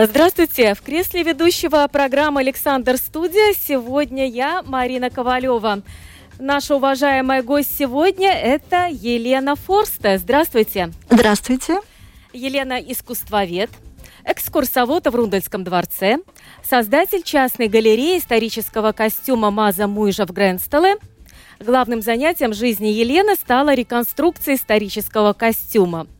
Здравствуйте! В кресле ведущего программы «Александр Студия» сегодня я, Марина Ковалева. Наша уважаемая гость сегодня – это Елена Форста. Здравствуйте! Здравствуйте! Елена – искусствовед, экскурсовод в Рундельском дворце, создатель частной галереи исторического костюма Маза Муйжа в Гренстеле. Главным занятием жизни Елены стала реконструкция исторического костюма –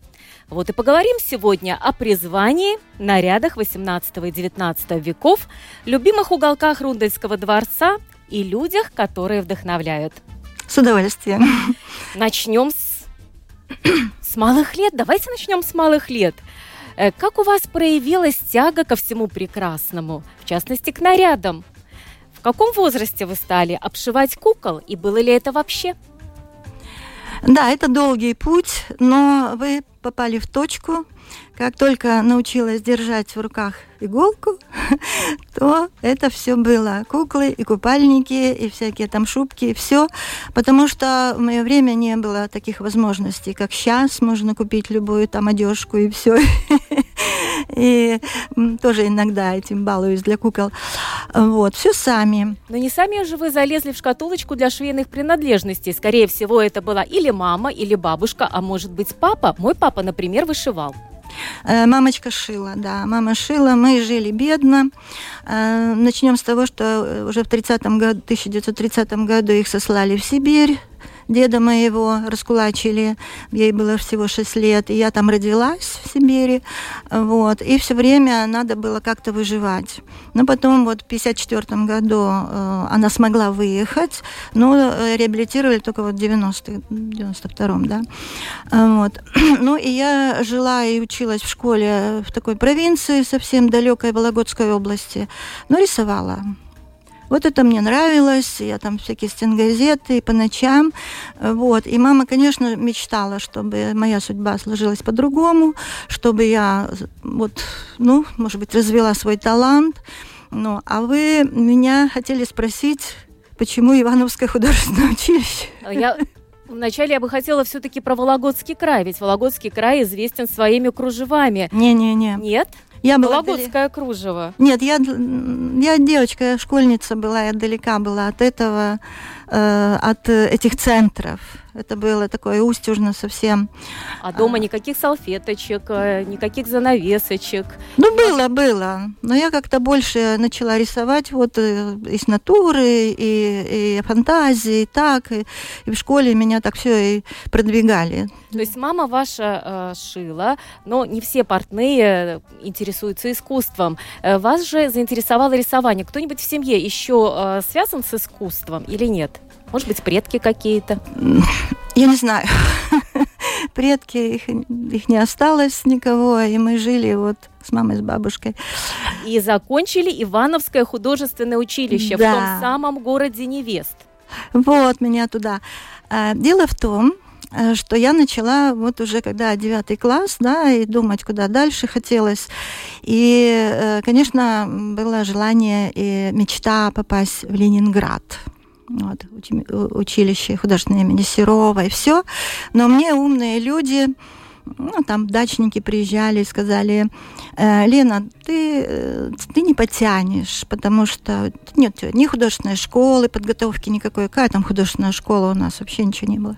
вот и поговорим сегодня о призвании, нарядах 18 и 19 веков, любимых уголках Рундельского дворца и людях, которые вдохновляют. С удовольствием. Начнем с, с малых лет. Давайте начнем с малых лет. Э, как у вас проявилась тяга ко всему прекрасному, в частности, к нарядам? В каком возрасте вы стали обшивать кукол, и было ли это вообще? Да, это долгий путь, но вы попали в точку. Как только научилась держать в руках иголку, то это все было. Куклы и купальники, и всякие там шубки, и все. Потому что в мое время не было таких возможностей, как сейчас. Можно купить любую там одежку и все. И тоже иногда этим балуюсь для кукол. Вот, все сами. Но не сами же вы залезли в шкатулочку для швейных принадлежностей. Скорее всего, это была или мама, или бабушка, а может быть папа. Мой папа, например, вышивал. Э, мамочка шила, да, мама шила, мы жили бедно. Э, начнем с того, что уже в 30 году, 1930 году их сослали в Сибирь, деда моего раскулачили, ей было всего 6 лет, и я там родилась в Сибири, вот, и все время надо было как-то выживать. Но потом вот в 54 году э, она смогла выехать, но э, реабилитировали только вот в 90 92-м, да, вот. Ну и я жила и училась в школе в такой провинции, совсем далекой Вологодской области, но рисовала. Вот это мне нравилось, я там всякие стенгазеты по ночам, вот. И мама, конечно, мечтала, чтобы моя судьба сложилась по-другому, чтобы я, вот, ну, может быть, развела свой талант. Ну, а вы меня хотели спросить, почему Ивановское художественное училище? Я Вначале я бы хотела все-таки про Вологодский край, ведь Вологодский край известен своими кружевами. Не-не-не. Нет? Я была Вологодское кружево. Нет, я, я девочка, школьница была, я далека была от этого, э, от этих центров. Это было такое устюжно совсем. А дома а... никаких салфеточек, э, никаких занавесочек? Ну, было, было. Но я как-то больше начала рисовать вот э, из натуры, и, и фантазии, и так. И, и в школе меня так все и продвигали. То есть мама ваша э, шила, но не все портные интересуются искусством. Э, вас же заинтересовало рисование. Кто-нибудь в семье еще э, связан с искусством или нет? Может быть, предки какие-то? Я не знаю. Предки, их, их не осталось никого, и мы жили вот с мамой, с бабушкой. И закончили Ивановское художественное училище да. в том самом городе Невест. Вот меня туда. А, дело в том, э, что я начала вот уже когда девятый класс, да, и думать, куда дальше хотелось. И, э, конечно, было желание и мечта попасть в Ленинград вот, училище художественное имени Серова и все. Но мне умные люди, ну, там дачники приезжали и сказали, «Э, Лена, ты, э, ты не потянешь, потому что нет ни художественной школы, подготовки никакой. Какая там художественная школа у нас? Вообще ничего не было.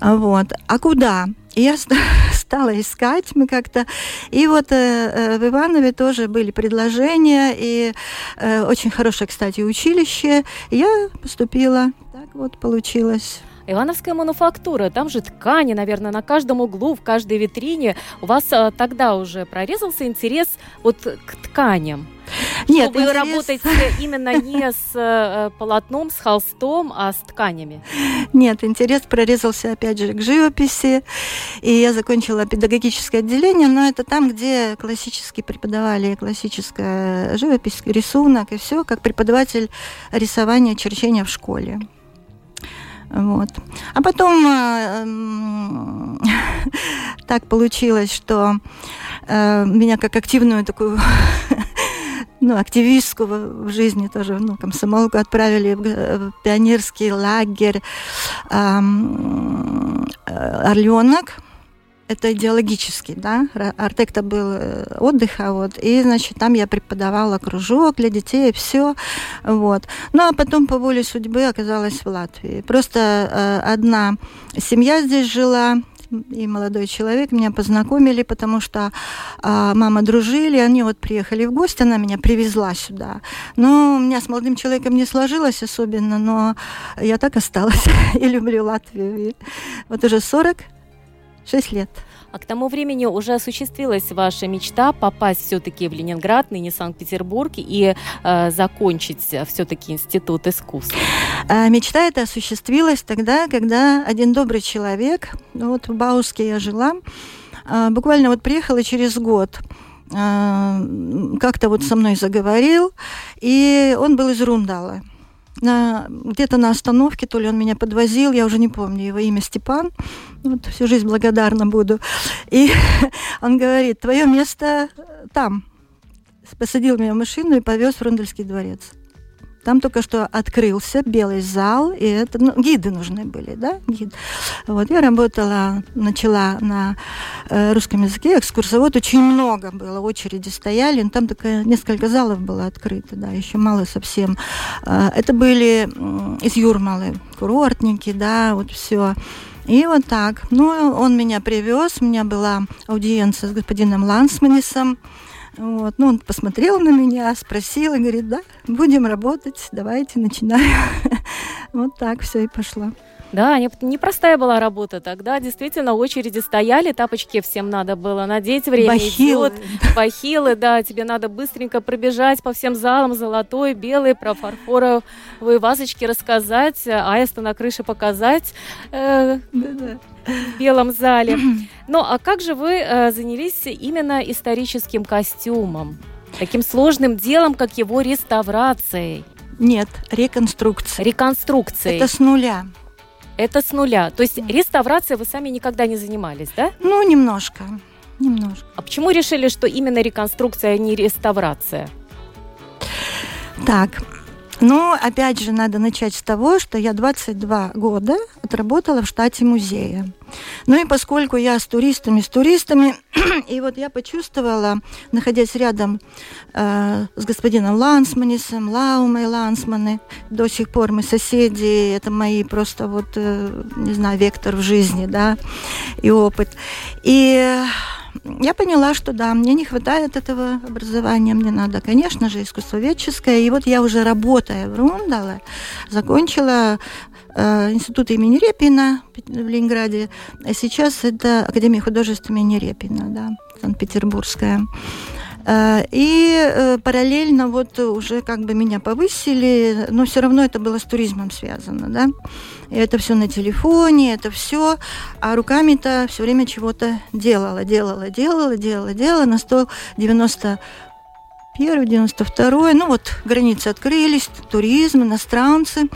Вот. А куда? Я стала искать, мы как-то... И вот э, в Иванове тоже были предложения, и э, очень хорошее, кстати, училище. Я поступила. Так вот получилось. Ивановская мануфактура, там же ткани, наверное, на каждом углу, в каждой витрине. У вас а, тогда уже прорезался интерес вот к тканям? Нет, вы интерес... работаете именно не с э, полотном, с холстом, а с тканями. Нет, интерес прорезался опять же к живописи, и я закончила педагогическое отделение, но это там, где классически преподавали классическая живопись, рисунок и все, как преподаватель рисования, черчения в школе. Вот. А потом э, так получилось, что э, меня как активную такую ну, активистскую в жизни тоже, ну, комсомолку отправили в, в пионерский лагерь эм, «Орленок», это идеологический, да, Артекта был э, отдыха, вот, и, значит, там я преподавала кружок для детей, все, вот. Ну, а потом по воле судьбы оказалась в Латвии. Просто э, одна семья здесь жила, и молодой человек меня познакомили, потому что а, мама дружили, они вот приехали в гости, она меня привезла сюда. Но у меня с молодым человеком не сложилось особенно, но я так осталась и люблю Латвию. И вот уже 46 лет. А к тому времени уже осуществилась ваша мечта попасть все-таки в Ленинград, ныне Санкт-Петербург, и э, закончить все-таки Институт искусств? А, мечта эта осуществилась тогда, когда один добрый человек, вот в Бауске я жила, а, буквально вот приехала через год, а, как-то вот со мной заговорил, и он был из Рундала на, где-то на остановке, то ли он меня подвозил, я уже не помню его имя Степан, вот всю жизнь благодарна буду. И он говорит, твое место там. Посадил меня в машину и повез в Рундельский дворец. Там только что открылся белый зал, и это ну, гиды нужны были, да, гид. Вот я работала, начала на э, русском языке, экскурсовод очень много было, очереди стояли, там такая несколько залов было открыто, да, еще мало совсем. Э, это были э, из Юрмалы курортники, да, вот все. И вот так. Ну, он меня привез, у меня была аудиенция с господином Лансманисом, вот. Ну, он посмотрел на меня, спросил и говорит, да, будем работать, давайте, начинаем. Вот так все и пошло. Да, непростая была работа тогда. Действительно, очереди стояли, тапочки всем надо было надеть, время бахилы. идет. Бахилы, да, тебе надо быстренько пробежать по всем залам, золотой, белый, про фарфоровые вазочки рассказать, аиста на крыше показать э, в белом зале. Ну, а как же вы э, занялись именно историческим костюмом? Таким сложным делом, как его реставрацией? Нет, реконструкция. Реконструкция. Это с нуля. Это с нуля. То есть реставрацией вы сами никогда не занимались, да? Ну, немножко. Немножко. А почему решили, что именно реконструкция, а не реставрация? Так, ну, опять же, надо начать с того, что я 22 года отработала в штате музея. Ну и поскольку я с туристами, с туристами, и вот я почувствовала, находясь рядом э, с господином Лансманисом, Лаумой Лансманы, до сих пор мы соседи, это мои просто вот, э, не знаю, вектор в жизни, да, и опыт. И я поняла, что да, мне не хватает этого образования, мне надо, конечно же, искусствоведческое. И вот я уже работая в Рундале, закончила институт имени Репина в Ленинграде, а сейчас это Академия художеств имени Репина, да, Санкт-Петербургская. Э, и э, параллельно вот уже как бы меня повысили, но все равно это было с туризмом связано, да. И это все на телефоне, это все, а руками-то все время чего-то делала, делала, делала, делала, делала на 190 91 92 ну вот границы открылись, туризм, иностранцы.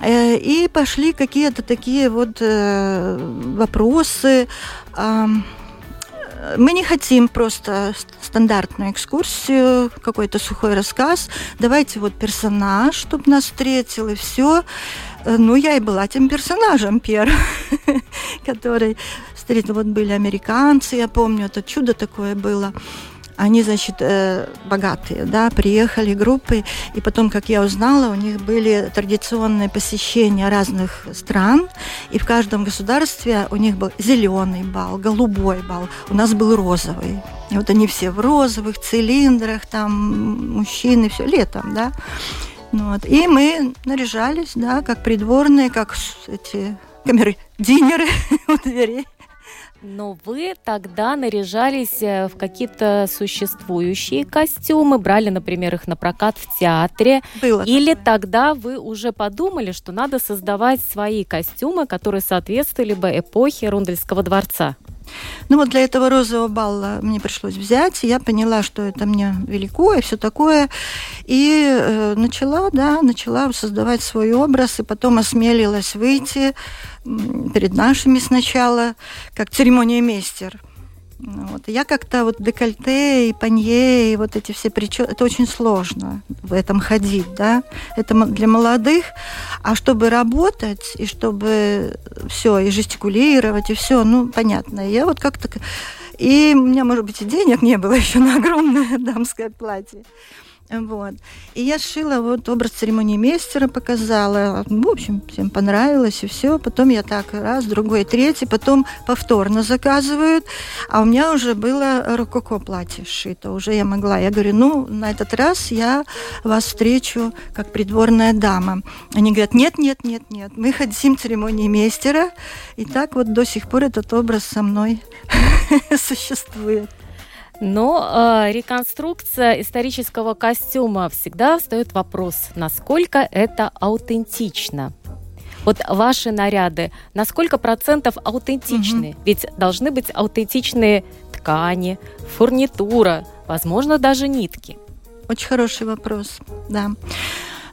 Э, и пошли какие-то такие вот вопросы мы не хотим просто стандартную экскурсию, какой-то сухой рассказ. Давайте вот персонаж, чтобы нас встретил, и все. Э, ну, я и была тем персонажем первым, который встретил. Вот были американцы, я помню, это чудо такое было они, значит, э, богатые, да, приехали группы, и потом, как я узнала, у них были традиционные посещения разных стран, и в каждом государстве у них был зеленый бал, голубой бал, у нас был розовый. И вот они все в розовых цилиндрах, там мужчины, все летом, да. Ну вот. И мы наряжались, да, как придворные, как эти камеры-динеры у дверей. Но вы тогда наряжались э, в какие-то существующие костюмы, брали, например, их на прокат в театре. Было. Или такое. тогда вы уже подумали, что надо создавать свои костюмы, которые соответствовали бы эпохе Рундельского дворца? Ну вот для этого розового балла мне пришлось взять, я поняла, что это мне велико и все такое, и э, начала, да, начала создавать свой образ, и потом осмелилась выйти перед нашими сначала, как церемония мейстер. Вот. Я как-то вот декольте и панье, и вот эти все прически, это очень сложно в этом ходить, да, это для молодых, а чтобы работать, и чтобы все, и жестикулировать, и все, ну, понятно, я вот как-то, и у меня, может быть, и денег не было еще на огромное дамское платье. Вот. И я сшила вот образ церемонии мейстера, показала. В общем, всем понравилось, и все. Потом я так раз, другой, третий, потом повторно заказывают. А у меня уже было рококо платье сшито. Уже я могла. Я говорю, ну, на этот раз я вас встречу как придворная дама. Они говорят, нет, нет, нет, нет. Мы хотим церемонии мейстера. И так вот до сих пор этот образ со мной существует. Но э, реконструкция исторического костюма всегда встает вопрос, насколько это аутентично. Вот ваши наряды, на сколько процентов аутентичны? Угу. Ведь должны быть аутентичные ткани, фурнитура, возможно, даже нитки. Очень хороший вопрос, да.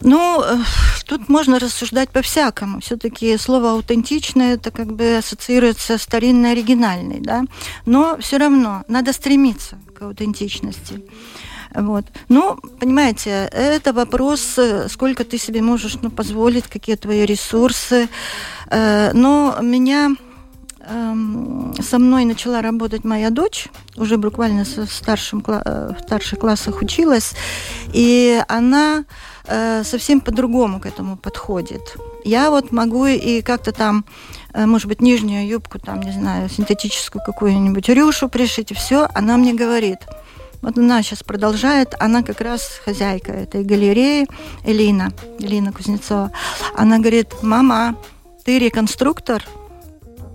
Ну, э, тут можно рассуждать по-всякому. Все-таки слово аутентичное это как бы ассоциируется старинный, оригинальный, да. Но все равно надо стремиться к аутентичности. Вот. Ну, понимаете, это вопрос, э, сколько ты себе можешь ну, позволить, какие твои ресурсы. Э, но меня эм, со мной начала работать моя дочь, уже буквально в старшем, в старших классах училась, и она Э, совсем по-другому к этому подходит. Я вот могу и как-то там, э, может быть, нижнюю юбку, там, не знаю, синтетическую какую-нибудь рюшу пришить, и все, она мне говорит. Вот она сейчас продолжает, она как раз хозяйка этой галереи, Элина, Элина Кузнецова. Она говорит, мама, ты реконструктор?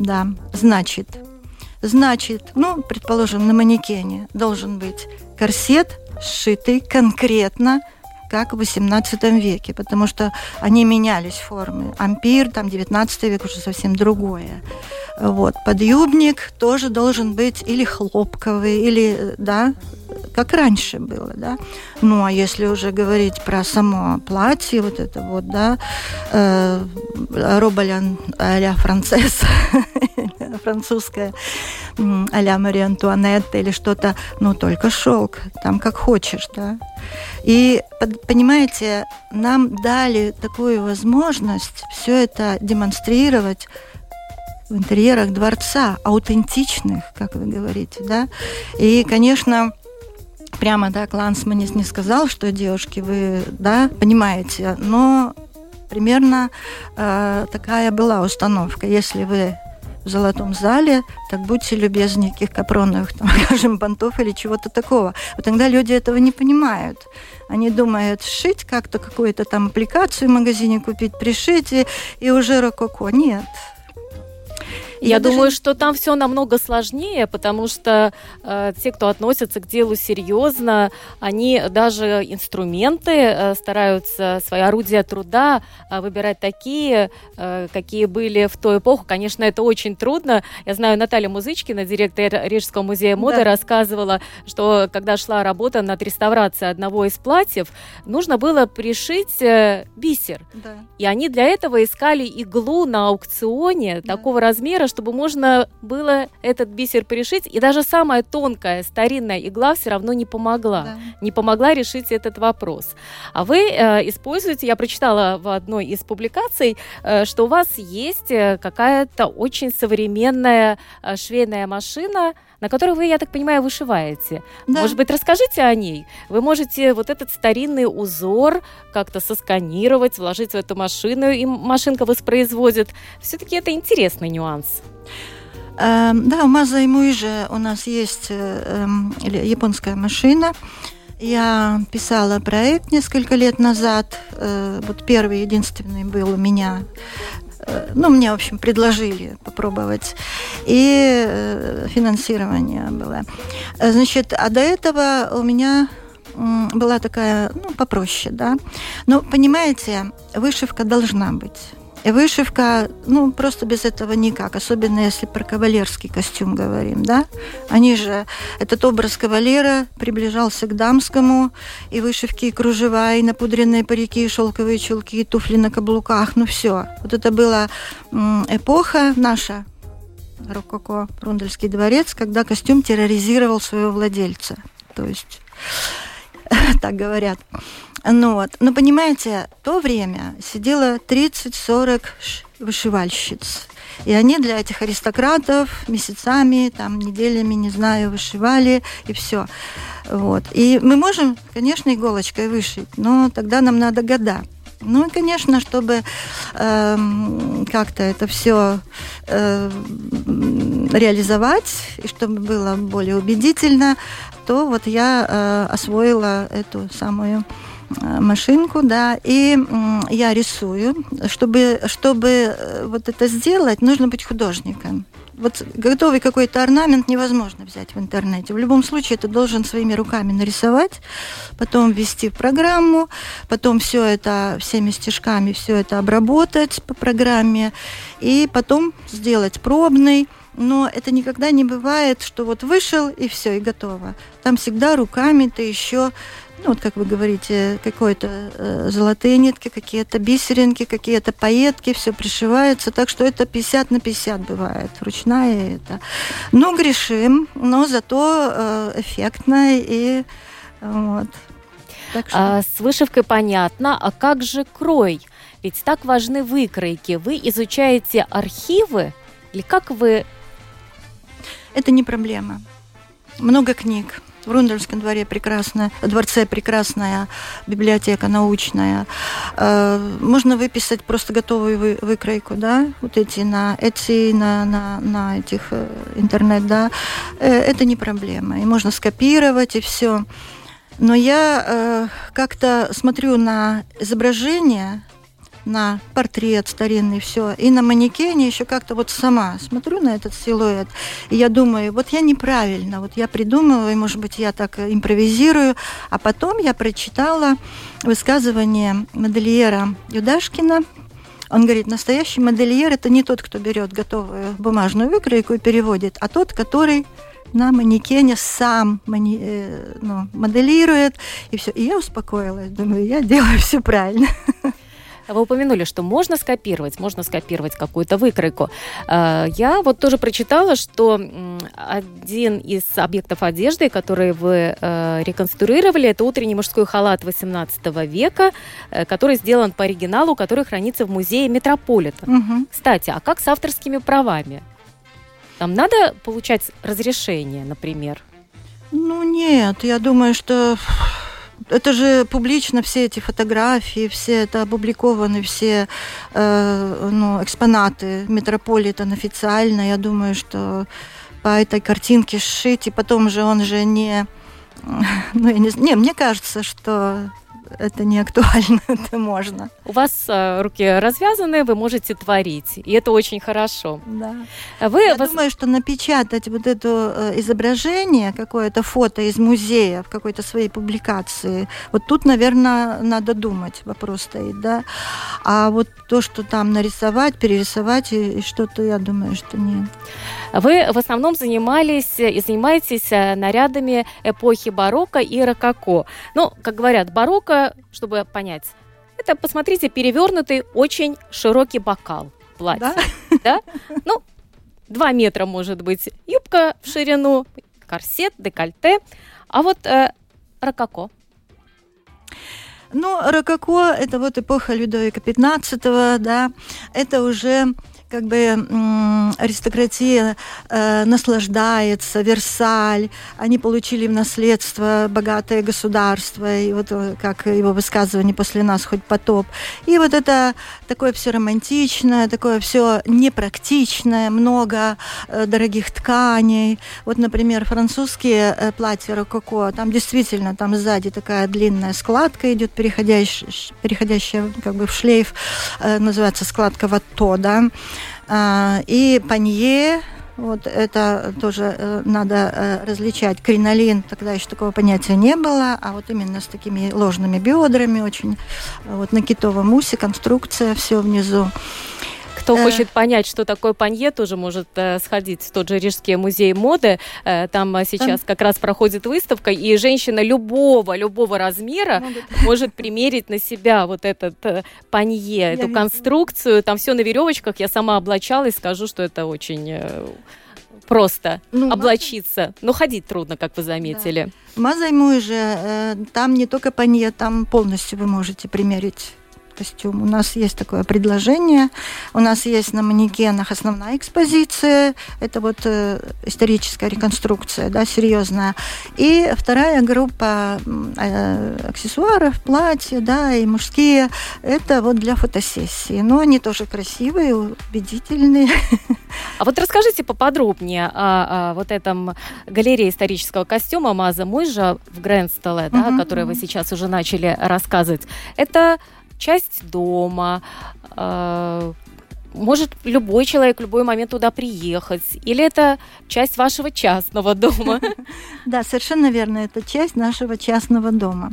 Да, значит. Значит, ну, предположим, на манекене должен быть корсет, сшитый конкретно как в XVIII веке, потому что они менялись формы. Ампир, там 19 век уже совсем другое. Вот. Подъюбник тоже должен быть или хлопковый, или, да, как раньше было, да. Ну, а если уже говорить про само платье, вот это вот, да, э, роболян а-ля францесс, французская, а-ля Мария Антуанетта или что-то, ну, только шелк, там как хочешь, да. И, понимаете, нам дали такую возможность все это демонстрировать в интерьерах дворца, аутентичных, как вы говорите, да. И, конечно, прямо так Лансманис не сказал, что девушки, вы, да, понимаете, но примерно э, такая была установка. Если вы в золотом зале, так будьте любезны, никаких капроновых, там, скажем, понтов или чего-то такого. Вот тогда люди этого не понимают. Они думают, шить как-то какую-то там аппликацию в магазине купить, пришить, и, и уже рококо. Нет, я, я думаю, даже... что там все намного сложнее, потому что э, те, кто относится к делу серьезно, они даже инструменты э, стараются, свои орудия труда э, выбирать такие, э, какие были в ту эпоху. Конечно, это очень трудно. Я знаю, Наталья Музычкина, директор Рижского музея моды, да. рассказывала, что когда шла работа над реставрацией одного из платьев, нужно было пришить э, бисер. Да. И они для этого искали иглу на аукционе да. такого размера, чтобы можно было этот бисер пришить. И даже самая тонкая старинная игла все равно не помогла. Да. Не помогла решить этот вопрос. А вы э, используете, я прочитала в одной из публикаций, э, что у вас есть э, какая-то очень современная э, швейная машина, на которой вы, я так понимаю, вышиваете. Да. Может быть, расскажите о ней. Вы можете вот этот старинный узор как-то сосканировать, вложить в эту машину, и машинка воспроизводит. Все-таки это интересный нюанс. Эм, да, у Маза и Муиже у нас есть э, э, японская машина. Я писала проект несколько лет назад. Э, вот первый, единственный был у меня. Э, ну, мне, в общем, предложили попробовать. И э, финансирование было. Э, значит, а до этого у меня была такая, ну, попроще, да. Но, понимаете, вышивка должна быть вышивка, ну, просто без этого никак, особенно если про кавалерский костюм говорим, да. Они же, этот образ кавалера приближался к дамскому, и вышивки, и кружева, и напудренные парики, и шелковые чулки, и туфли на каблуках, ну все. Вот это была эпоха наша, рококо, Рундельский дворец, когда костюм терроризировал своего владельца. То есть, так говорят. Ну вот. Но понимаете, то время сидело 30-40 вышивальщиц. И они для этих аристократов месяцами, там, неделями, не знаю, вышивали, и все. Вот. И мы можем, конечно, иголочкой вышить, но тогда нам надо года. Ну и, конечно, чтобы э, как-то это все э, реализовать, и чтобы было более убедительно, то вот я э, освоила эту самую машинку, да, и я рисую. Чтобы, чтобы э, вот это сделать, нужно быть художником. Вот готовый какой-то орнамент невозможно взять в интернете. В любом случае это должен своими руками нарисовать, потом ввести в программу, потом все это всеми стежками все это обработать по программе и потом сделать пробный. Но это никогда не бывает, что вот вышел и все, и готово. Там всегда руками ты еще ну, вот как вы говорите, какой-то э, золотые нитки, какие-то бисеринки, какие-то пайетки, все пришивается, так что это 50 на 50 бывает, ручная это. Ну, грешим, но зато э, эффектно и вот. Так что... а, с вышивкой понятно, а как же крой? Ведь так важны выкройки. Вы изучаете архивы или как вы... Это не проблема. Много книг в Рундельском дворе прекрасная, дворце прекрасная библиотека научная. Э, можно выписать просто готовую вы, выкройку, да, вот эти на Etsy, на, на, на этих э, интернет, да. Э, это не проблема. И можно скопировать, и все. Но я как-то смотрю на изображение на портрет старинный, все. И на манекене еще как-то вот сама смотрю на этот силуэт, и я думаю, вот я неправильно, вот я придумываю, может быть, я так импровизирую, а потом я прочитала высказывание модельера Юдашкина, он говорит, настоящий модельер – это не тот, кто берет готовую бумажную выкройку и переводит, а тот, который на манекене сам мани, э, ну, моделирует, и все. И я успокоилась, думаю, я делаю все правильно. Вы упомянули, что можно скопировать, можно скопировать какую-то выкройку. А, я вот тоже прочитала, что один из объектов одежды, который вы э, реконструировали, это утренний мужской халат 18 века, э, который сделан по оригиналу, который хранится в музее Метрополитен. Угу. Кстати, а как с авторскими правами? Там надо получать разрешение, например? Ну нет, я думаю, что это же публично все эти фотографии, все это опубликованы, все э, ну, экспонаты Метрополитен официально. Я думаю, что по этой картинке сшить, и потом же он же не... Ну, я не, не, мне кажется, что это не актуально, это можно. У вас э, руки развязаны, вы можете творить, и это очень хорошо. Да. А вы, Я вас... думаю, что напечатать вот это э, изображение, какое-то фото из музея в какой-то своей публикации, вот тут, наверное, надо думать, вопрос стоит, да. А вот то, что там нарисовать, перерисовать и, и что-то, я думаю, что нет. Вы в основном занимались и занимаетесь э, нарядами эпохи барокко и рококо. Ну, как говорят, барокко, чтобы понять, это, посмотрите, перевернутый очень широкий бокал платья. Да? да? Ну, два метра, может быть, юбка в ширину, корсет, декольте. А вот э, рококо. Ну, рококо – это вот эпоха Людовика XV, да, это уже как бы аристократия э, наслаждается, Версаль, они получили в наследство богатое государство, и вот э, как его высказывание после нас хоть потоп. И вот это такое все романтичное, такое все непрактичное, много э, дорогих тканей. Вот, например, французские э, платья рококо, там действительно там сзади такая длинная складка идет, переходящая, переходящая как бы в шлейф, э, называется складка ватто, да, и панье, вот это тоже э, надо э, различать. Кринолин, тогда еще такого понятия не было, а вот именно с такими ложными бедрами, очень вот на китовом усе конструкция, все внизу. Кто хочет понять, что такое панье, тоже может э, сходить в тот же Рижский музей моды. Э, там э, сейчас там... как раз проходит выставка, и женщина любого, любого размера Могут. может примерить на себя вот этот э, панье, Я эту конструкцию. Там все на веревочках. Я сама облачалась, скажу, что это очень... Э, просто ну, облачиться. Но ходить трудно, как вы заметили. Да. Мазаймуй же, там не только панье, там полностью вы можете примерить костюм. У нас есть такое предложение. У нас есть на манекенах основная экспозиция. Это вот э, историческая реконструкция, да, серьезная. И вторая группа э, аксессуаров, платья, да, и мужские. Это вот для фотосессии. Но они тоже красивые, убедительные. А вот расскажите поподробнее о, о вот этом галерее исторического костюма Маза Мойжа в Грэнстеле, да, угу, который вы сейчас уже начали рассказывать. Это часть дома, э, может любой человек в любой момент туда приехать, или это часть вашего частного дома? Да, совершенно верно, это часть нашего частного дома.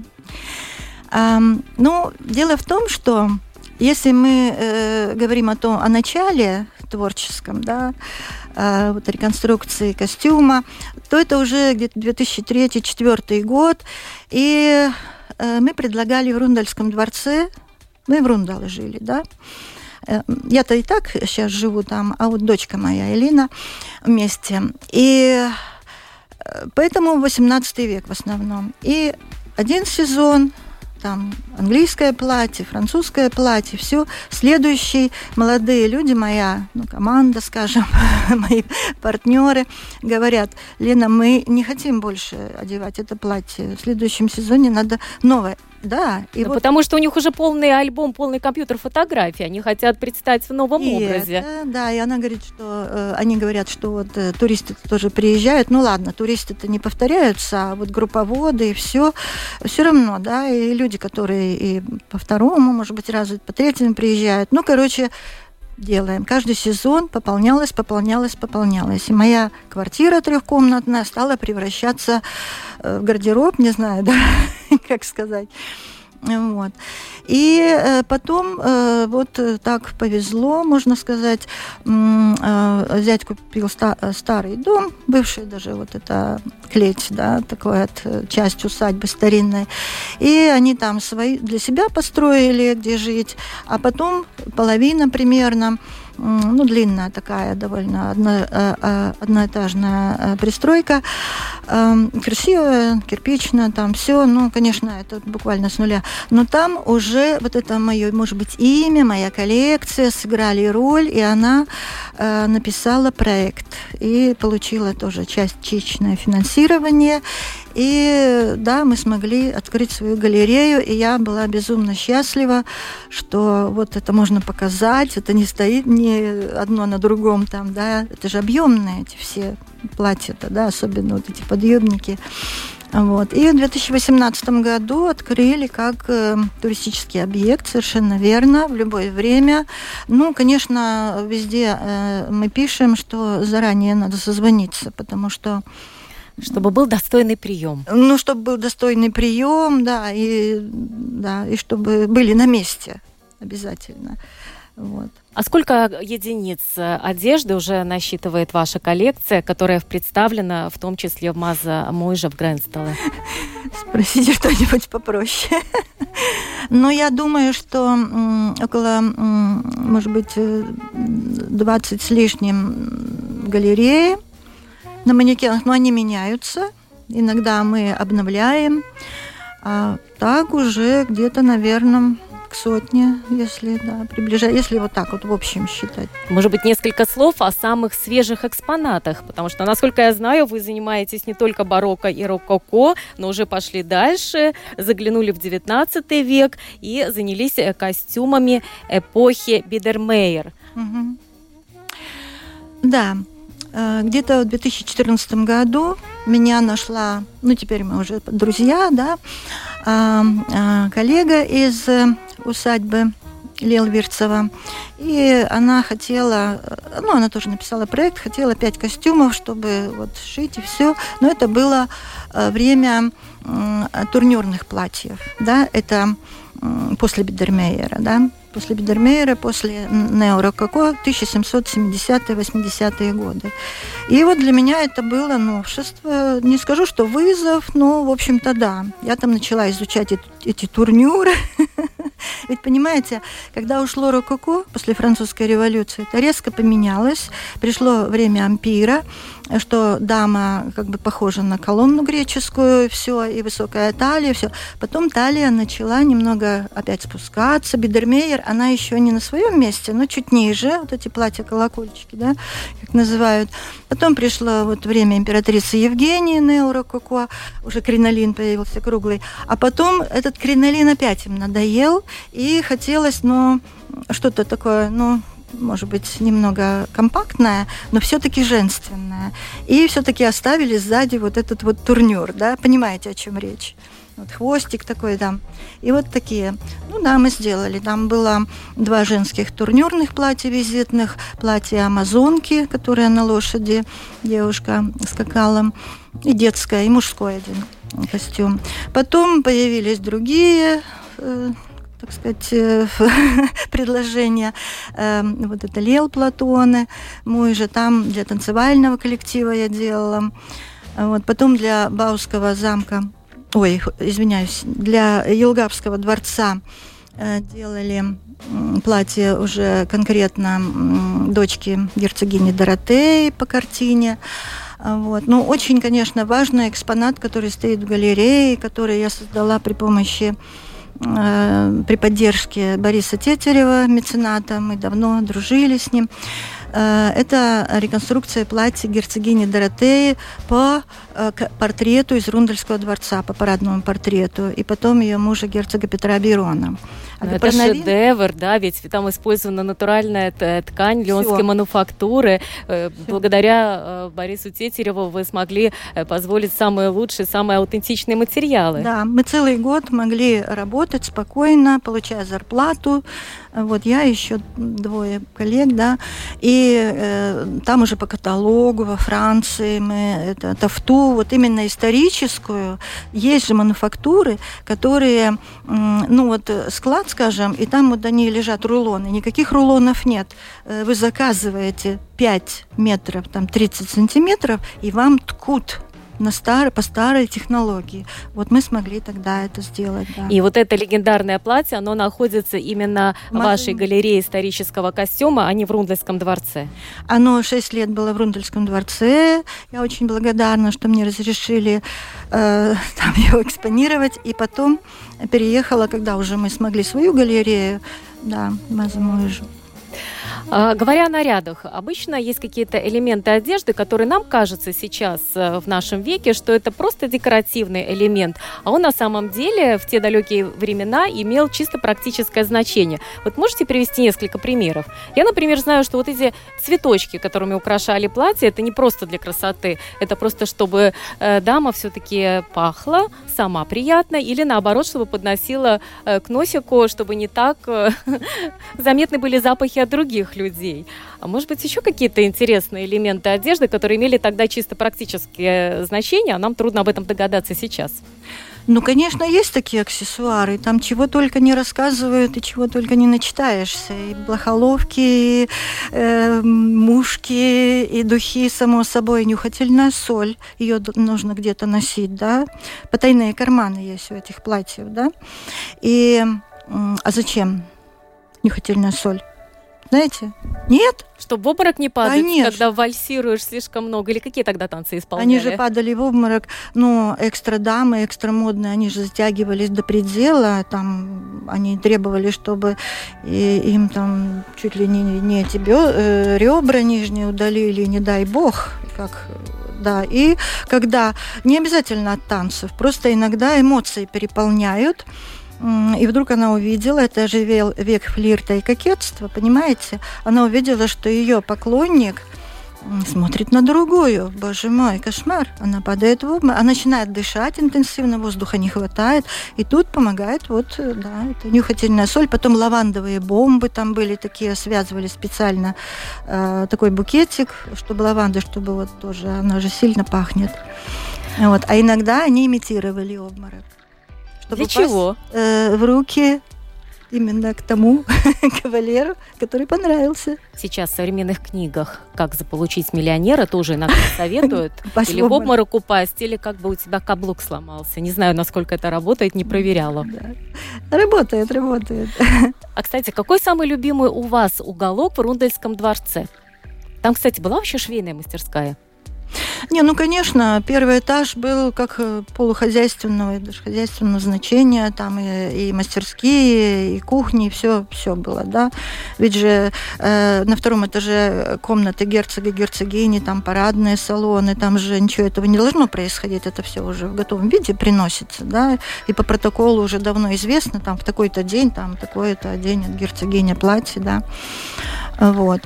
Ну, дело в том, что если мы э, говорим о том, о начале творческом, да, э, вот реконструкции костюма, то это уже где-то 2003-2004 год, и э, мы предлагали в Рундальском дворце мы в Рундале жили, да. Э, я-то и так сейчас живу там, а вот дочка моя Элина вместе. И э, поэтому 18 век в основном. И один сезон, там английское платье, французское платье, все. Следующие молодые люди, моя ну, команда, скажем, мои партнеры, говорят, Лена, мы не хотим больше одевать это платье. В следующем сезоне надо новое. Да. И да вот... Потому что у них уже полный альбом, полный компьютер фотографий. Они хотят представить в новом и образе. Это, да, и она говорит, что э, они говорят, что вот э, туристы тоже приезжают. Ну ладно, туристы-то не повторяются, а вот групповоды и все. Все равно, да, и люди, которые и по второму, может быть, разу по третьему приезжают. Ну, короче, делаем. Каждый сезон пополнялась, пополнялась, пополнялась. И моя квартира трехкомнатная стала превращаться э, в гардероб, не знаю, да, как сказать. Вот. И э, потом э, вот э, так повезло, можно сказать, зять купил ста- старый дом, бывший даже вот это клеть, да, э, часть усадьбы старинной. И они там свои для себя построили, где жить, а потом половина примерно ну, длинная такая довольно одно, э, э, одноэтажная э, пристройка, эм, красивая, кирпичная, там все, ну, конечно, это буквально с нуля. Но там уже вот это мое, может быть, имя, моя коллекция сыграли роль, и она написала проект и получила тоже частичное финансирование. И да, мы смогли открыть свою галерею, и я была безумно счастлива, что вот это можно показать, это не стоит не одно на другом там, да, это же объемные эти все платья-то, да, особенно вот эти подъемники. Вот. И в 2018 году открыли как э, туристический объект, совершенно верно, в любое время. Ну, конечно, везде э, мы пишем, что заранее надо созвониться, потому что чтобы был достойный прием. Ну, чтобы был достойный прием, да, и, да, и чтобы были на месте обязательно. Вот. А сколько единиц одежды уже насчитывает ваша коллекция, которая представлена в том числе в Маза Мойжа в Грэнстеле? Спросите что-нибудь попроще. Но я думаю, что около, может быть, 20 с лишним галереи на манекенах, но они меняются. Иногда мы обновляем. А так уже где-то, наверное, к сотне, если да, приближать, если вот так вот в общем считать. Может быть, несколько слов о самых свежих экспонатах, потому что, насколько я знаю, вы занимаетесь не только барокко и рококо, но уже пошли дальше, заглянули в 19 век и занялись э, костюмами эпохи Бидермейер. Угу. Да, где-то в 2014 году меня нашла, ну теперь мы уже друзья, да, а, а, коллега из э, усадьбы Лелверцева. И она хотела, э, ну, она тоже написала проект, хотела пять костюмов, чтобы вот шить и все. Но это было время турнирных платьев, да, это после Бидермейера, да. После Бидермейера, после неорококо 1770-80-е годы. И вот для меня это было новшество. Не скажу, что вызов, но, в общем-то, да. Я там начала изучать эти, эти турнюры. Ведь, понимаете, когда ушло рококо после французской революции, это резко поменялось. Пришло время ампира, что дама как бы похожа на колонну греческую, все, и высокая талия, все. Потом талия начала немного опять спускаться. Бидермейер, она еще не на своем месте, но чуть ниже, вот эти платья-колокольчики, да, как называют. Потом пришло вот время императрицы Евгении, неорококо, уже кринолин появился круглый. А потом этот кринолин опять им надоел, и хотелось, ну, что-то такое, ну, может быть, немного компактная, но все-таки женственная. И все-таки оставили сзади вот этот вот турнюр, да, понимаете, о чем речь? Вот хвостик такой, да. И вот такие. Ну да, мы сделали. Там было два женских турнюрных платья визитных, платье амазонки, которое на лошади девушка скакала, и детское, и мужской один костюм. Потом появились другие э, так сказать, э, предложения. Эм, вот это Лел Платоны, мой же там для танцевального коллектива я делала. Вот. Потом для Бауского замка, ой, извиняюсь, для Елгавского дворца э, делали платье уже конкретно дочки герцогини Доротеи по картине. Вот. Но очень, конечно, важный экспонат, который стоит в галерее, который я создала при помощи при поддержке Бориса Тетерева, мецената, мы давно дружили с ним. Э, это реконструкция платья герцогини Доротеи по э, портрету из Рундельского дворца, по парадному портрету, и потом ее мужа герцога Петра Бирона. А это шедевр, да, ведь там использована натуральная ткань леонской мануфактуры. Все. Благодаря Борису Тетереву вы смогли позволить самые лучшие, самые аутентичные материалы. Да, мы целый год могли работать спокойно, получая зарплату, вот я еще двое коллег, да, и э, там уже по каталогу во Франции мы это тафту, вот именно историческую, есть же мануфактуры, которые, э, ну вот склад, скажем, и там вот они лежат рулоны, никаких рулонов нет, э, вы заказываете 5 метров, там 30 сантиметров, и вам ткут на старой, по старой технологии. Вот мы смогли тогда это сделать. Да. И вот это легендарное платье, оно находится именно в вашей галерее исторического костюма, а не в Рундельском дворце. Оно 6 лет было в Рундельском дворце. Я очень благодарна, что мне разрешили э, там его экспонировать. И потом переехала, когда уже мы смогли свою галерею, да, Мазамуэжу. А, говоря о нарядах, обычно есть какие-то элементы одежды, которые нам кажется сейчас э, в нашем веке, что это просто декоративный элемент, а он на самом деле в те далекие времена имел чисто практическое значение. Вот можете привести несколько примеров? Я, например, знаю, что вот эти цветочки, которыми украшали платье, это не просто для красоты, это просто чтобы э, дама все-таки пахла сама приятно или наоборот, чтобы подносила э, к носику, чтобы не так заметны были запахи от других людей. А может быть, еще какие-то интересные элементы одежды, которые имели тогда чисто практические значения, а нам трудно об этом догадаться сейчас? Ну, конечно, есть такие аксессуары. Там чего только не рассказывают и чего только не начитаешься. И блохоловки, и э, мушки, и духи, само собой, нюхательная соль. Ее нужно где-то носить, да. Потайные карманы есть у этих платьев, да. И, а зачем нюхательная соль? Знаете? Нет? Чтобы в обморок не падать, Конечно. когда вальсируешь слишком много? Или какие тогда танцы исполняли? Они же падали в обморок, ну, экстра дамы, экстра модные, они же затягивались до предела, там они требовали, чтобы им там чуть ли не, не бё, э, ребра нижние удалили, не дай бог, как да, и когда не обязательно от танцев, просто иногда эмоции переполняют, и вдруг она увидела, это же век флирта и кокетства, понимаете? Она увидела, что ее поклонник смотрит на другую. Боже мой, кошмар. Она падает в обморок, она начинает дышать интенсивно, воздуха не хватает. И тут помогает вот, да, это нюхательная соль. Потом лавандовые бомбы там были такие, связывали специально э, такой букетик, чтобы лаванда, чтобы вот тоже, она же сильно пахнет. Вот. А иногда они имитировали обморок чтобы Для чего? Э, в руки именно к тому кавалеру, который понравился. Сейчас в современных книгах «Как заполучить миллионера» тоже иногда советуют. Или в обморок упасть, или как бы у тебя каблук сломался. Не знаю, насколько это работает, не проверяла. Работает, работает. А, кстати, какой самый любимый у вас уголок в Рундельском дворце? Там, кстати, была вообще швейная мастерская? Не, ну, конечно, первый этаж был как э, полухозяйственного, даже хозяйственного значения, там и, и мастерские, и кухни, и все, все было, да. Ведь же э, на втором этаже комнаты герцога, герцогини, там парадные салоны, там же ничего этого не должно происходить, это все уже в готовом виде приносится, да, и по протоколу уже давно известно, там в такой-то день, там такой-то день от герцогини платье, да. Вот.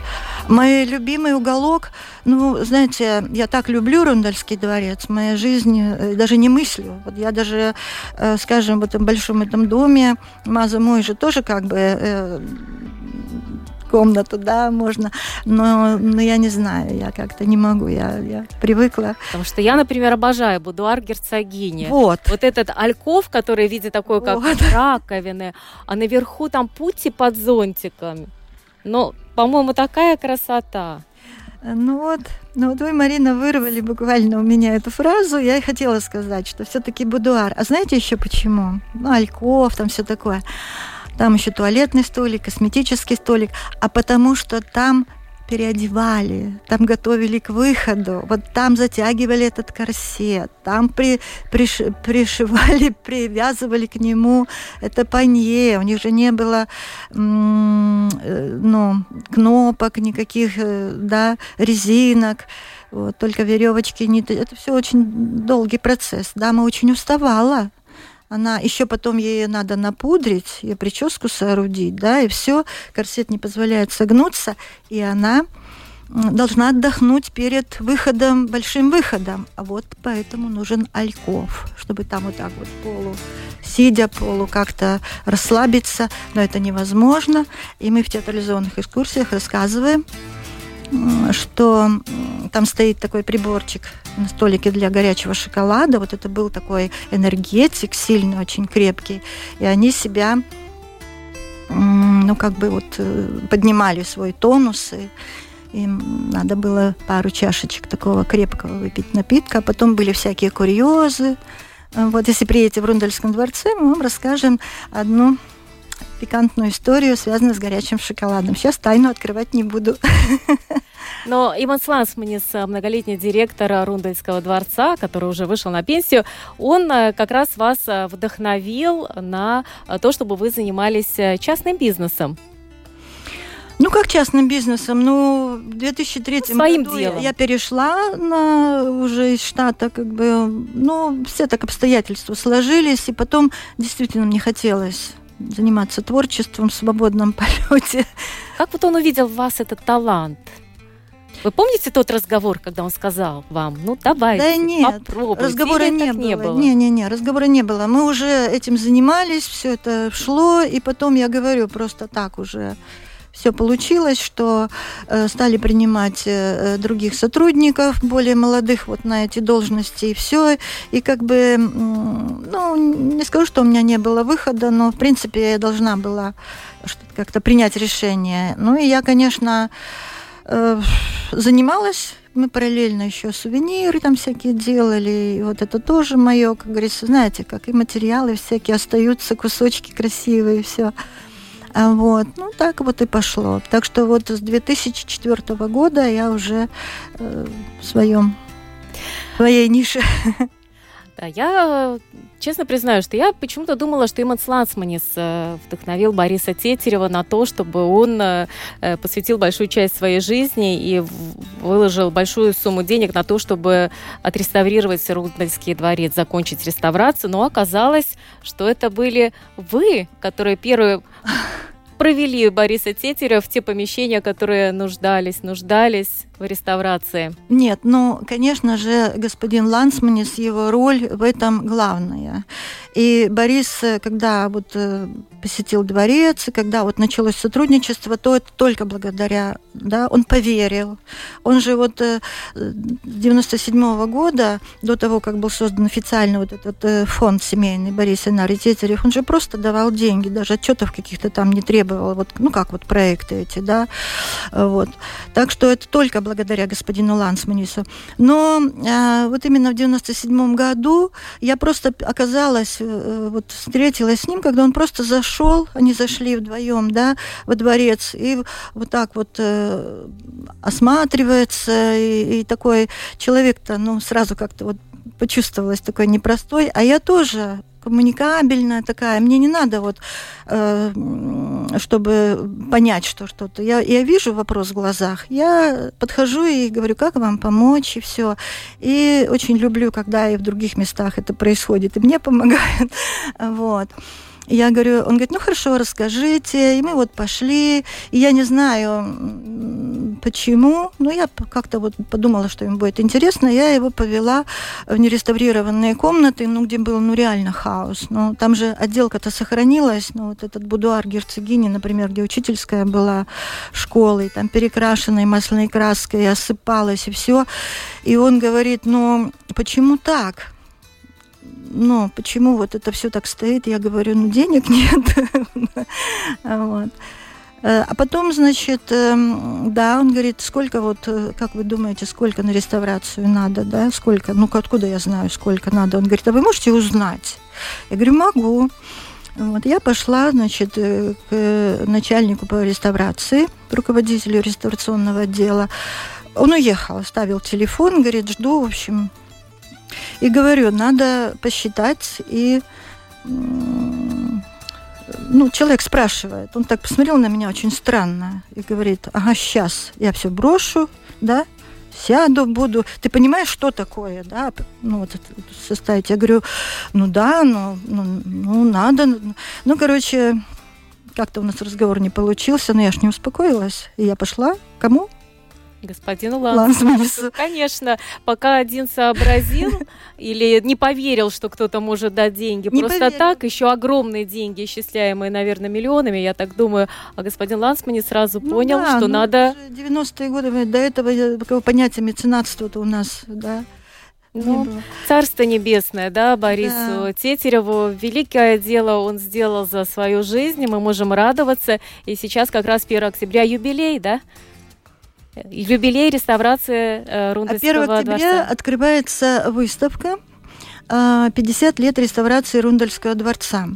Мой любимый уголок, ну, знаете, я так люблю Рундальский дворец, моя жизнь э, даже не мыслю. Вот я даже, э, скажем, в этом большом этом доме, Маза мой же тоже как бы э, комнату, да, можно, но, но я не знаю, я как-то не могу, я, я привыкла. Потому что я, например, обожаю будуар герцогини. Вот. Вот этот альков, который в виде такой, как вот. раковины, а наверху там пути под зонтиком. Но по-моему, такая красота. Ну вот, ну вот вы, Марина, вырвали буквально у меня эту фразу. Я и хотела сказать, что все-таки будуар. А знаете еще почему? Ну, альков, там все такое. Там еще туалетный столик, косметический столик. А потому что там переодевали, там готовили к выходу, вот там затягивали этот корсет, там при, приш, пришивали, привязывали к нему это панье, у них же не было э, ну, кнопок никаких, э, да, резинок, вот, только веревочки, это все очень долгий процесс. Дама очень уставала, она еще потом ей надо напудрить, ей прическу соорудить, да, и все, корсет не позволяет согнуться, и она должна отдохнуть перед выходом, большим выходом. А вот поэтому нужен альков, чтобы там вот так вот полу, сидя полу как-то расслабиться, но это невозможно. И мы в театрализованных экскурсиях рассказываем, что там стоит такой приборчик на столике для горячего шоколада. Вот это был такой энергетик, сильный, очень крепкий. И они себя ну, как бы вот э, поднимали свой тонус. И им надо было пару чашечек такого крепкого выпить напитка. А потом были всякие курьезы. Вот если приедете в Рундельском дворце, мы вам расскажем одну пикантную историю, связанную с горячим шоколадом. Сейчас тайну открывать не буду. Но Иван Слансманис, многолетний директор Рундельского дворца, который уже вышел на пенсию, он э, как раз вас э, вдохновил на то, чтобы вы занимались э, частным бизнесом. Ну, как частным бизнесом? Ну, в 2003 Своим году делом. я перешла на, уже из штата, как бы, ну, все так обстоятельства сложились, и потом действительно мне хотелось заниматься творчеством в свободном полете. Как вот он увидел в вас этот талант? Вы помните тот разговор, когда он сказал вам, ну давайте, да нет, попробуйте? разговора не, было. не было. Не, не, не, разговора не было. Мы уже этим занимались, все это шло, и потом я говорю просто так уже все получилось, что э, стали принимать э, других сотрудников, более молодых вот на эти должности, и все. И как бы, ну, не скажу, что у меня не было выхода, но, в принципе, я должна была как-то принять решение. Ну, и я, конечно, э, занималась мы параллельно еще сувениры там всякие делали. И вот это тоже мое, как говорится, знаете, как и материалы всякие остаются, кусочки красивые, все. А вот, ну так вот и пошло. Так что вот с 2004 года я уже э, в своем своей нише. Я честно признаю, что я почему-то думала, что Иман Слансманис э, вдохновил Бориса Тетерева на то, чтобы он э, посвятил большую часть своей жизни и выложил большую сумму денег на то, чтобы отреставрировать Рундальский дворец, закончить реставрацию. Но оказалось, что это были вы, которые первые провели Бориса Тетерева в те помещения, которые нуждались, нуждались в реставрации? Нет, ну, конечно же, господин Лансманис, его роль в этом главная. И Борис, когда вот э, посетил дворец, и когда вот началось сотрудничество, то это только благодаря, да, он поверил. Он же вот с 97 -го года, до того, как был создан официально вот этот э, фонд семейный Борис Инари Тетерев, он же просто давал деньги, даже отчетов каких-то там не требовал, вот, ну как вот проекты эти, да, вот. Так что это только благодаря господину Лансманису. Но э, вот именно в 97 году я просто оказалась Э, вот встретилась с ним, когда он просто зашел, они зашли вдвоем, да, во дворец, и вот так вот э, осматривается, и, и такой человек-то, ну, сразу как-то вот почувствовалась такой непростой, а я тоже коммуникабельная такая. Мне не надо вот, э, чтобы понять, что что-то. Я, я вижу вопрос в глазах, я подхожу и говорю, как вам помочь, и все. И очень люблю, когда и в других местах это происходит, и мне помогают. Вот. Я говорю, он говорит, ну хорошо, расскажите. И мы вот пошли. И я не знаю, почему, но я как-то вот подумала, что им будет интересно. Я его повела в нереставрированные комнаты, ну, где был ну, реально хаос. Ну, там же отделка-то сохранилась. Ну, вот этот будуар герцогини, например, где учительская была школой, там перекрашенной масляной краской, осыпалась и все. И он говорит, ну, почему так? Но почему вот это все так стоит, я говорю, ну денег нет. вот. Э, а потом, значит, эм, да, он говорит, сколько вот, э, как вы думаете, сколько на реставрацию надо, да, сколько, ну откуда я знаю, сколько надо? Он говорит, а вы можете узнать? Я говорю, могу. Вот, я пошла, значит, э, к начальнику по реставрации, руководителю реставрационного отдела. Он уехал, оставил телефон, говорит, жду, в общем, и говорю, надо посчитать и ну, человек спрашивает, он так посмотрел на меня очень странно и говорит, ага, сейчас я все брошу, да, сяду, буду. Ты понимаешь, что такое, да? Ну, вот составить. Я говорю, ну да, ну, ну, ну надо. Ну, короче, как-то у нас разговор не получился, но я ж не успокоилась. И я пошла. Кому? Господину Лансманису. Конечно, пока один сообразил или не поверил, что кто-то может дать деньги не просто поверил. так, еще огромные деньги, исчисляемые, наверное, миллионами, я так думаю, а господин Лансманис сразу ну понял, да, что ну, надо... 90-е годы, до этого понятия меценатства-то у нас, да, ну, царство небесное, да, Борису да. Тетереву. Великое дело он сделал за свою жизнь, мы можем радоваться. И сейчас как раз 1 октября юбилей, да? Юбилей реставрации э, Рундельского а 1 октября дворца. открывается выставка 50 э, лет реставрации Рундельского дворца.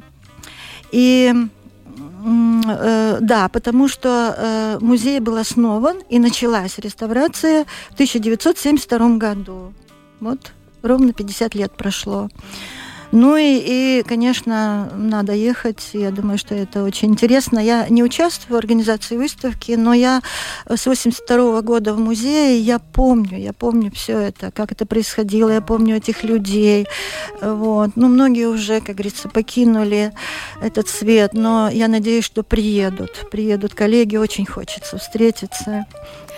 И э, да, потому что э, музей был основан и началась реставрация в 1972 году. Вот ровно 50 лет прошло. Ну и, и, конечно, надо ехать. Я думаю, что это очень интересно. Я не участвую в организации выставки, но я с 82 года в музее, я помню, я помню все это, как это происходило, я помню этих людей. Вот. Ну, многие уже, как говорится, покинули этот свет, но я надеюсь, что приедут. Приедут коллеги, очень хочется встретиться.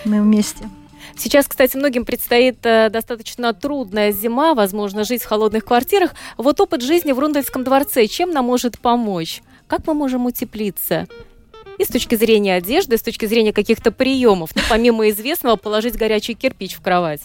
Мы вместе. Сейчас, кстати, многим предстоит э, достаточно трудная зима, возможно, жить в холодных квартирах. Вот опыт жизни в Рундельском дворце, чем нам может помочь? Как мы можем утеплиться? И с точки зрения одежды, с точки зрения каких-то приемов, ну, помимо известного, положить горячий кирпич в кровать.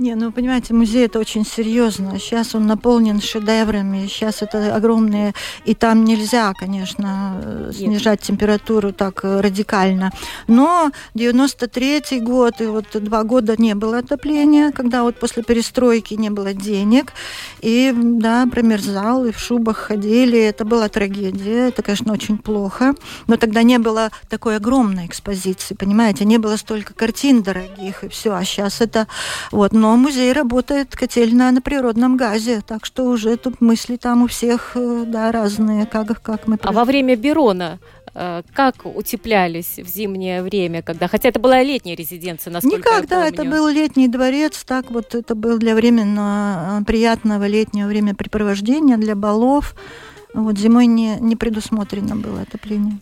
Не, ну, понимаете, музей это очень серьезно. Сейчас он наполнен шедеврами, сейчас это огромные... И там нельзя, конечно, э, снижать Нет. температуру так э, радикально. Но 93-й год, и вот два года не было отопления, когда вот после перестройки не было денег. И, да, промерзал, и в шубах ходили. Это была трагедия. Это, конечно, очень плохо. Но тогда не было такой огромной экспозиции, понимаете? Не было столько картин дорогих, и все. А сейчас это... Вот, но музей работает котельная на природном газе, так что уже тут мысли там у всех э, да, разные, как, как мы... А во время Берона э, как утеплялись в зимнее время, когда, хотя это была летняя резиденция, насколько Никак, я помню. да, это был летний дворец, так вот это был для временно э, приятного летнего времяпрепровождения, для балов. Вот зимой не, не предусмотрено было отопление.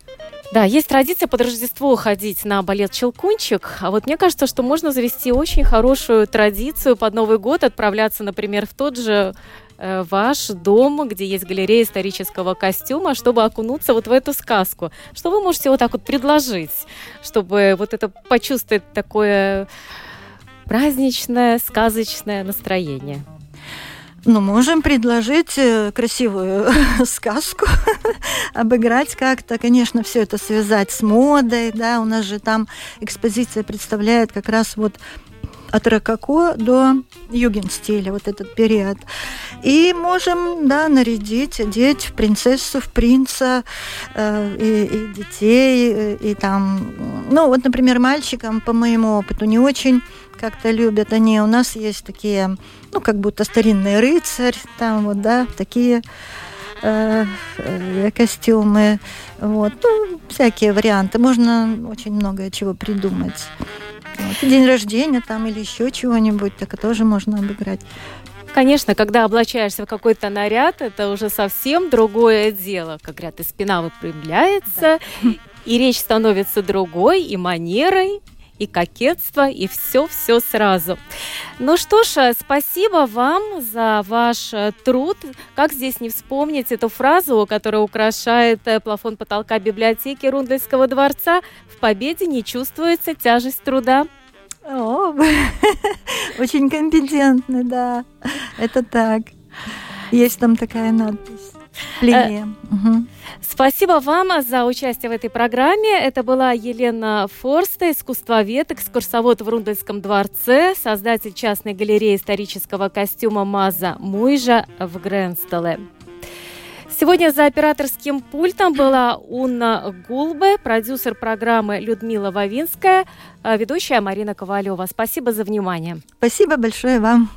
Да, есть традиция под Рождество ходить на балет «Челкунчик», а вот мне кажется, что можно завести очень хорошую традицию под Новый год, отправляться, например, в тот же э, ваш дом, где есть галерея исторического костюма, чтобы окунуться вот в эту сказку. Что вы можете вот так вот предложить, чтобы вот это почувствовать такое праздничное, сказочное настроение? Ну, можем предложить э, красивую сказку, обыграть как-то, конечно, все это связать с модой, да, у нас же там экспозиция представляет как раз вот от рококо до юген-стиля, вот этот период. И можем, да, нарядить, одеть в принцессу, в принца, э, и, и детей, и, э, и там, ну, вот, например, мальчикам, по моему опыту, не очень как-то любят они. У нас есть такие, ну, как будто старинный рыцарь, там вот, да, такие э, э, костюмы. Вот. Ну, всякие варианты. Можно очень много чего придумать. Вот. день рождения там или еще чего-нибудь, так тоже можно обыграть. Конечно, когда облачаешься в какой-то наряд, это уже совсем другое дело. Как говорят, и спина выпрямляется, да. и речь становится другой, и манерой, и кокетство, и все-все сразу. Ну что ж, э, спасибо вам за ваш э, труд. Как здесь не вспомнить эту фразу, которая украшает э, плафон потолка библиотеки Рундельского дворца? В победе не чувствуется тяжесть труда. О, очень компетентны, да. Это так. Есть там такая надпись. Линия. Угу. Спасибо вам за участие в этой программе. Это была Елена Форста, искусствовед, экскурсовод в Рундельском дворце, создатель частной галереи исторического костюма Маза Муйжа в Гренстеле. Сегодня за операторским пультом была Унна Гулбе, продюсер программы Людмила Вавинская, ведущая Марина Ковалева. Спасибо за внимание. Спасибо большое вам.